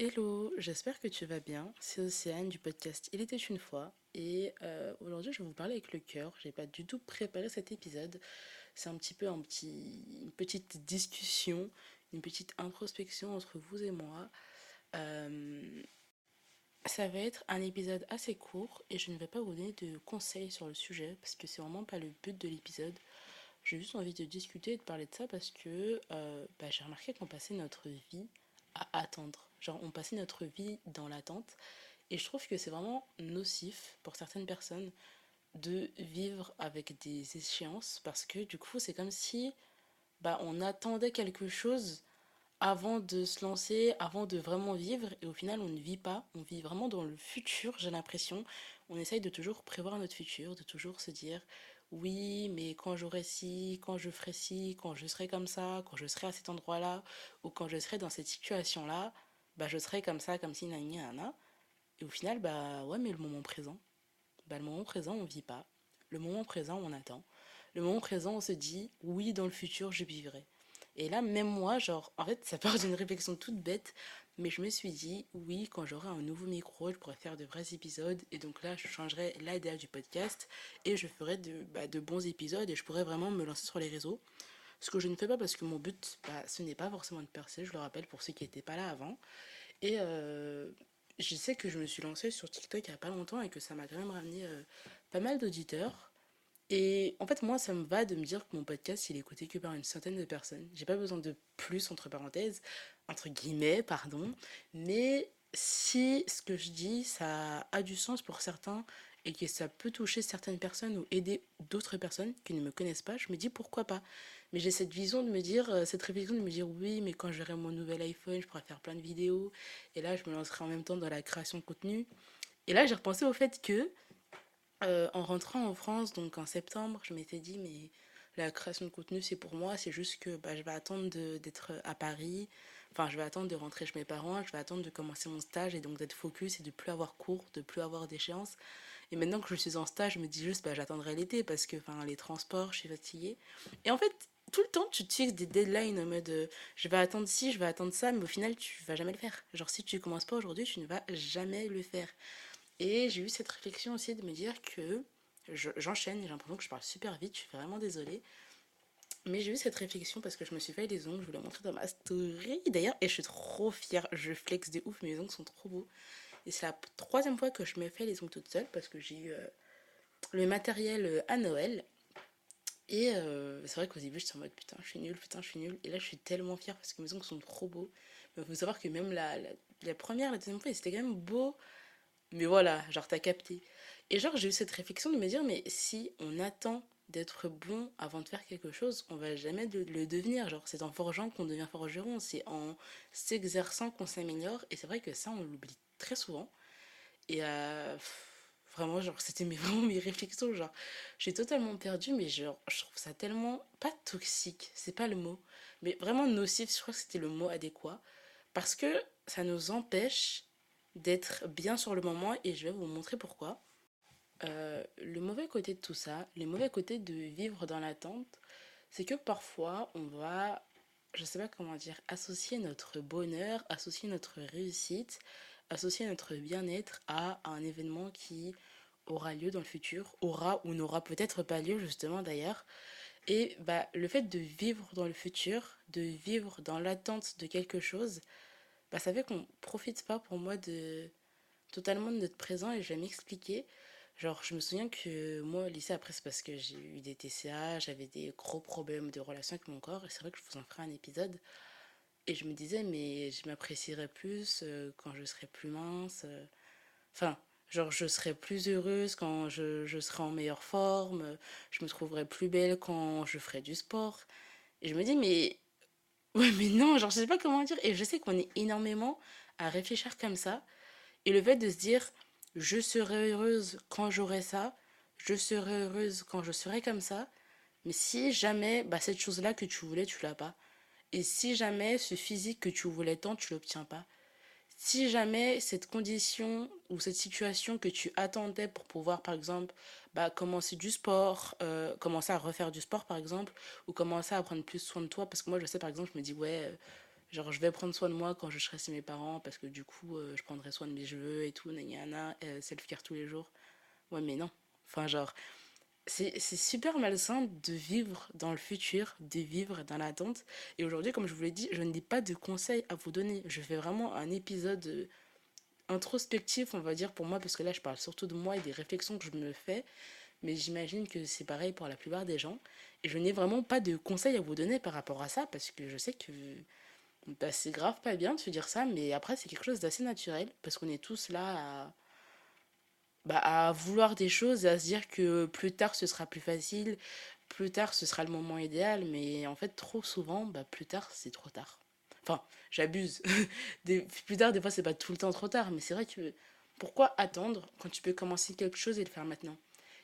Hello, j'espère que tu vas bien. C'est Océane du podcast Il était une fois. Et euh, aujourd'hui, je vais vous parler avec le cœur. J'ai pas du tout préparé cet épisode. C'est un petit peu une petite discussion, une petite introspection entre vous et moi. Euh, ça va être un épisode assez court et je ne vais pas vous donner de conseils sur le sujet parce que c'est vraiment pas le but de l'épisode. J'ai juste envie de discuter et de parler de ça parce que euh, bah, j'ai remarqué qu'on passait notre vie à attendre. Genre, on passait notre vie dans l'attente. Et je trouve que c'est vraiment nocif pour certaines personnes de vivre avec des échéances parce que du coup, c'est comme si bah, on attendait quelque chose avant de se lancer, avant de vraiment vivre, et au final on ne vit pas, on vit vraiment dans le futur, j'ai l'impression. On essaye de toujours prévoir notre futur, de toujours se dire oui, mais quand j'aurai ci, quand je ferai ci, quand je serai comme ça, quand je serai à cet endroit-là, ou quand je serai dans cette situation-là, bah je serai comme ça, comme si nani nana. Et au final, bah ouais, mais le moment présent, bah le moment présent, on vit pas. Le moment présent, on attend. Le moment présent, on se dit oui, dans le futur, je vivrai. Et là, même moi, genre, en fait, ça part d'une réflexion toute bête, mais je me suis dit, oui, quand j'aurai un nouveau micro, je pourrais faire de vrais épisodes, et donc là, je changerai l'idée du podcast, et je ferai de, bah, de bons épisodes, et je pourrais vraiment me lancer sur les réseaux. Ce que je ne fais pas parce que mon but, bah, ce n'est pas forcément de percer, je le rappelle pour ceux qui n'étaient pas là avant. Et euh, je sais que je me suis lancée sur TikTok il n'y a pas longtemps et que ça m'a quand même ramené euh, pas mal d'auditeurs. Et en fait, moi, ça me va de me dire que mon podcast, il est écouté que par une centaine de personnes. J'ai pas besoin de plus, entre parenthèses, entre guillemets, pardon. Mais si ce que je dis, ça a du sens pour certains et que ça peut toucher certaines personnes ou aider d'autres personnes qui ne me connaissent pas, je me dis pourquoi pas. Mais j'ai cette vision de me dire, euh, cette réflexion de me dire oui, mais quand j'aurai mon nouvel iPhone, je pourrai faire plein de vidéos. Et là, je me lancerai en même temps dans la création de contenu. Et là, j'ai repensé au fait que euh, en rentrant en France, donc en septembre, je m'étais dit, mais la création de contenu, c'est pour moi, c'est juste que bah, je vais attendre d'être à Paris, enfin, je vais attendre de rentrer chez mes parents, je vais attendre de commencer mon stage et donc d'être focus et de plus avoir cours, de plus avoir d'échéance. Et maintenant que je suis en stage, je me dis juste, bah, j'attendrai l'été parce que enfin, les transports, je suis fatiguée. Et en fait, tout le temps, tu te fixes des deadlines en mode euh, je vais attendre ci, je vais attendre ça, mais au final, tu vas jamais le faire. Genre, si tu commences pas aujourd'hui, tu ne vas jamais le faire. Et j'ai eu cette réflexion aussi de me dire que j'enchaîne, j'ai l'impression que je parle super vite, je suis vraiment désolée. Mais j'ai eu cette réflexion parce que je me suis fait les ongles, je voulais montrer dans ma story d'ailleurs, et je suis trop fière, je flex des ouf, mes ongles sont trop beaux. Et c'est la troisième fois que je me fais les ongles toute seule parce que j'ai eu euh, le matériel euh, à Noël. Et euh, c'est vrai qu'au début j'étais en mode putain je suis nulle, putain je suis nulle. Et là je suis tellement fière parce que mes ongles sont trop beaux. Mais il faut savoir que même la, la, première, la deuxième fois, c'était quand même beau mais voilà, genre t'as capté. Et genre j'ai eu cette réflexion de me dire, mais si on attend d'être bon avant de faire quelque chose, on va jamais le devenir. Genre c'est en forgeant qu'on devient forgeron, c'est en s'exerçant qu'on s'améliore. Et c'est vrai que ça on l'oublie très souvent. Et euh, vraiment genre c'était mes, vraiment mes réflexions. Genre j'ai totalement perdu, mais genre je trouve ça tellement pas toxique, c'est pas le mot, mais vraiment nocif. Je crois que c'était le mot adéquat parce que ça nous empêche d'être bien sur le moment et je vais vous montrer pourquoi. Euh, le mauvais côté de tout ça, le mauvais côté de vivre dans l'attente, c'est que parfois on va, je sais pas comment dire, associer notre bonheur, associer notre réussite, associer notre bien-être à un événement qui aura lieu dans le futur, aura ou n'aura peut-être pas lieu justement d'ailleurs. Et bah, le fait de vivre dans le futur, de vivre dans l'attente de quelque chose, bah, ça fait qu'on profite pas pour moi de totalement de notre présent et je vais m'expliquer. Genre, je me souviens que moi, au lycée, après, c'est parce que j'ai eu des TCA, j'avais des gros problèmes de relation avec mon corps, et c'est vrai que je vous en ferai un épisode. Et je me disais, mais je m'apprécierais plus euh, quand je serai plus mince. euh. Enfin, genre, je serai plus heureuse quand je, je serai en meilleure forme, je me trouverai plus belle quand je ferai du sport. Et je me dis, mais Ouais, mais non, genre, je sais pas comment dire. Et je sais qu'on est énormément à réfléchir comme ça. Et le fait de se dire, je serai heureuse quand j'aurai ça, je serai heureuse quand je serai comme ça. Mais si jamais, bah, cette chose-là que tu voulais, tu l'as pas. Et si jamais ce physique que tu voulais tant, tu l'obtiens pas si jamais cette condition ou cette situation que tu attendais pour pouvoir, par exemple, bah, commencer du sport, euh, commencer à refaire du sport, par exemple, ou commencer à prendre plus soin de toi, parce que moi, je sais, par exemple, je me dis, ouais, euh, Genre, je vais prendre soin de moi quand je serai chez mes parents parce que du coup, euh, je prendrai soin de mes cheveux et tout, nanana, euh, self-care tous les jours. Ouais, mais non. Enfin, genre, c'est super malsain de vivre dans le futur, de vivre dans l'attente. Et aujourd'hui, comme je vous l'ai dit, je n'ai pas de conseils à vous donner. Je fais vraiment un épisode euh, introspectif, on va dire, pour moi, parce que là, je parle surtout de moi et des réflexions que je me fais. Mais j'imagine que c'est pareil pour la plupart des gens. Et je n'ai vraiment pas de conseils à vous donner par rapport à ça, parce que je sais que bah, c'est grave pas bien de se dire ça, mais après, c'est quelque chose d'assez naturel, parce qu'on est tous là à, bah, à vouloir des choses à se dire que plus tard, ce sera plus facile, plus tard, ce sera le moment idéal, mais en fait, trop souvent, bah, plus tard, c'est trop tard. Enfin, j'abuse. Plus tard, des fois, c'est pas tout le temps trop tard, mais c'est vrai que pourquoi attendre quand tu peux commencer quelque chose et le faire maintenant?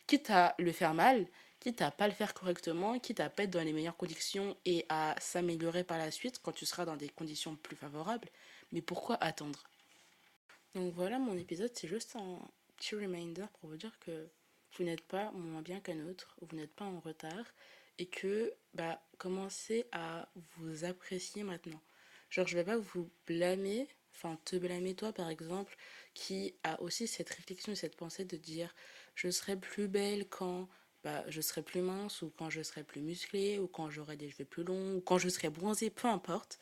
Quitte à le faire mal, quitte à pas le faire correctement, quitte à pas être dans les meilleures conditions et à s'améliorer par la suite quand tu seras dans des conditions plus favorables, mais pourquoi attendre? Donc voilà, mon épisode, c'est juste un petit reminder pour vous dire que vous n'êtes pas moins bien qu'un autre, vous n'êtes pas en retard et que bah commencez à vous apprécier maintenant. Genre je vais pas vous blâmer, enfin te blâmer toi par exemple qui a aussi cette réflexion, cette pensée de dire je serai plus belle quand bah, je serai plus mince ou quand je serai plus musclée ou quand j'aurai des cheveux plus longs ou quand je serai bronzée, peu importe.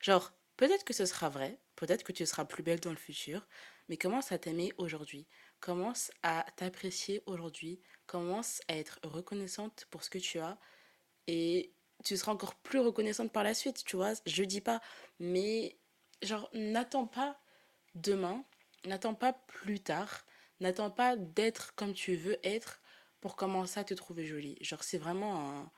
Genre, peut-être que ce sera vrai, peut-être que tu seras plus belle dans le futur, mais commence à t'aimer aujourd'hui? Commence à t'apprécier aujourd'hui. Commence à être reconnaissante pour ce que tu as. Et tu seras encore plus reconnaissante par la suite, tu vois. Je dis pas, mais genre, n'attends pas demain, n'attends pas plus tard, n'attends pas d'être comme tu veux être pour commencer à te trouver jolie. Genre, c'est vraiment un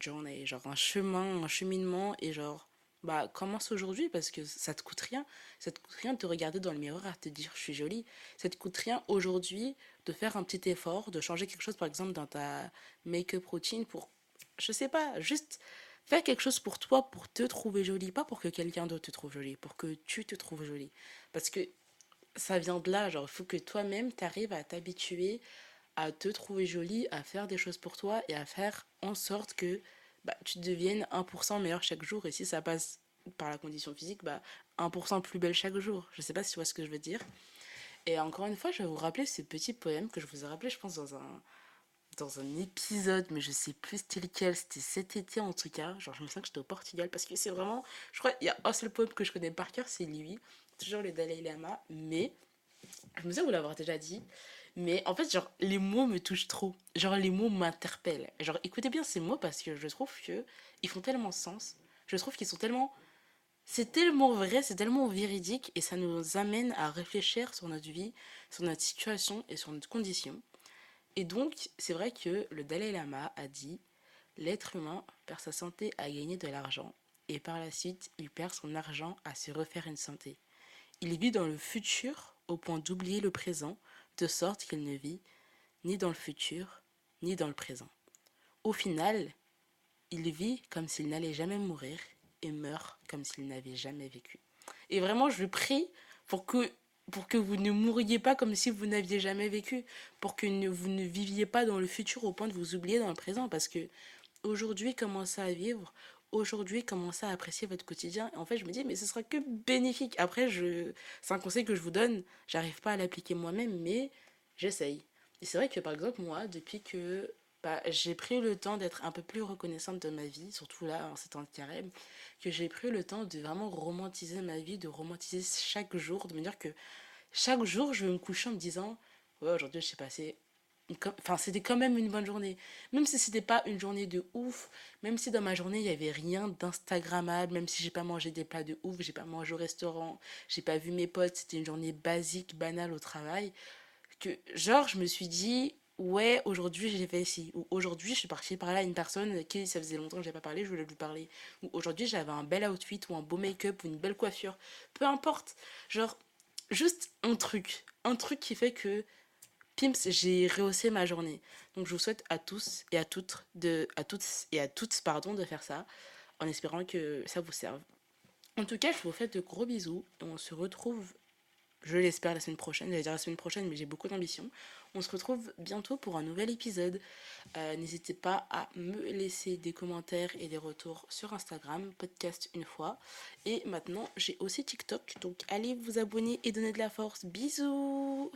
journey, genre un chemin, un cheminement et genre bah commence aujourd'hui parce que ça te coûte rien. Ça te coûte rien de te regarder dans le miroir à te dire je suis jolie. Ça te coûte rien aujourd'hui de faire un petit effort, de changer quelque chose par exemple dans ta make-up routine pour je sais pas, juste faire quelque chose pour toi pour te trouver jolie, pas pour que quelqu'un d'autre te trouve jolie, pour que tu te trouves jolie. Parce que ça vient de là, genre il faut que toi-même t'arrives à t'habituer à te trouver jolie, à faire des choses pour toi et à faire en sorte que bah, tu deviennes un pour cent meilleur chaque jour. Et si ça passe par la condition physique, bah, un pour cent plus belle chaque jour. Je sais pas si tu vois ce que je veux dire. Et encore une fois, je vais vous rappeler ce petit poème que je vous ai rappelé, je pense, dans un, dans un épisode, mais je sais plus c'était lequel, c'était cet été en tout cas. Genre, je me sens que j'étais au Portugal parce que c'est vraiment. Je crois qu'il y a un seul poème que je connais par cœur, c'est lui, toujours le Dalai Lama, mais je me souviens vous l'avoir déjà dit, mais en fait, genre, les mots me touchent trop. Genre, les mots m'interpellent. Genre, écoutez bien ces mots parce que je trouve que ils font tellement sens. Je trouve qu'ils sont tellement. C'est tellement vrai, c'est tellement véridique et ça nous amène à réfléchir sur notre vie, sur notre situation et sur notre condition. Et donc, c'est vrai que le Dalai Lama a dit l'être humain perd sa santé à gagner de l'argent et par la suite, il perd son argent à se refaire une santé. Il vit dans le futur au point d'oublier le présent, de sorte qu'il ne vit ni dans le futur, ni dans le présent. Au final, il vit comme s'il n'allait jamais mourir et meurt comme s'il n'avait jamais vécu. Et vraiment, je prie pour que, pour que vous ne mouriez pas comme si vous n'aviez jamais vécu, pour que vous ne viviez pas dans le futur au point de vous oublier dans le présent, parce que aujourd'hui, commencez à vivre, aujourd'hui, commencez à apprécier votre quotidien? En fait, je me dis, mais ce sera que bénéfique. Après, je... c'est un conseil que je vous donne, j'arrive pas à l'appliquer moi-même, mais j'essaye. Et c'est vrai que, par exemple, moi, depuis que bah, j'ai pris le temps d'être un peu plus reconnaissante de ma vie, surtout là, en ces temps de carême, que j'ai pris le temps de vraiment romantiser ma vie, de romantiser chaque jour, de me dire que chaque jour, je vais me coucher en me disant, ouais, aujourd'hui, je sais passé Enfin, c'était quand même une bonne journée. Même si c'était pas une journée de ouf, même si dans ma journée, il y avait rien d'instagrammable, même si j'ai pas mangé des plats de ouf, j'ai pas mangé au restaurant, j'ai pas vu mes potes, c'était une journée basique, banale au travail, que genre, je me suis dit, ouais, aujourd'hui, j'ai fait ci, ou aujourd'hui, je suis partie parler à une personne qui ça faisait longtemps que j'ai pas parlé, je voulais lui parler, ou aujourd'hui, j'avais un bel outfit, ou un beau make-up, ou une belle coiffure, peu importe. Genre, juste un truc, un truc qui fait que Pimps, j'ai rehaussé ma journée. Donc je vous souhaite à tous et à toutes de à toutes et à toutes pardon de faire ça en espérant que ça vous serve. En tout cas, je vous fais de gros bisous on se retrouve je l'espère, la semaine prochaine. J'allais dire la semaine prochaine, mais j'ai beaucoup d'ambition. On se retrouve bientôt pour un nouvel épisode. Euh, n'hésitez pas à me laisser des commentaires et des retours sur Instagram, podcast une fois. Et maintenant, j'ai aussi TikTok, donc allez vous abonner et donner de la force. Bisous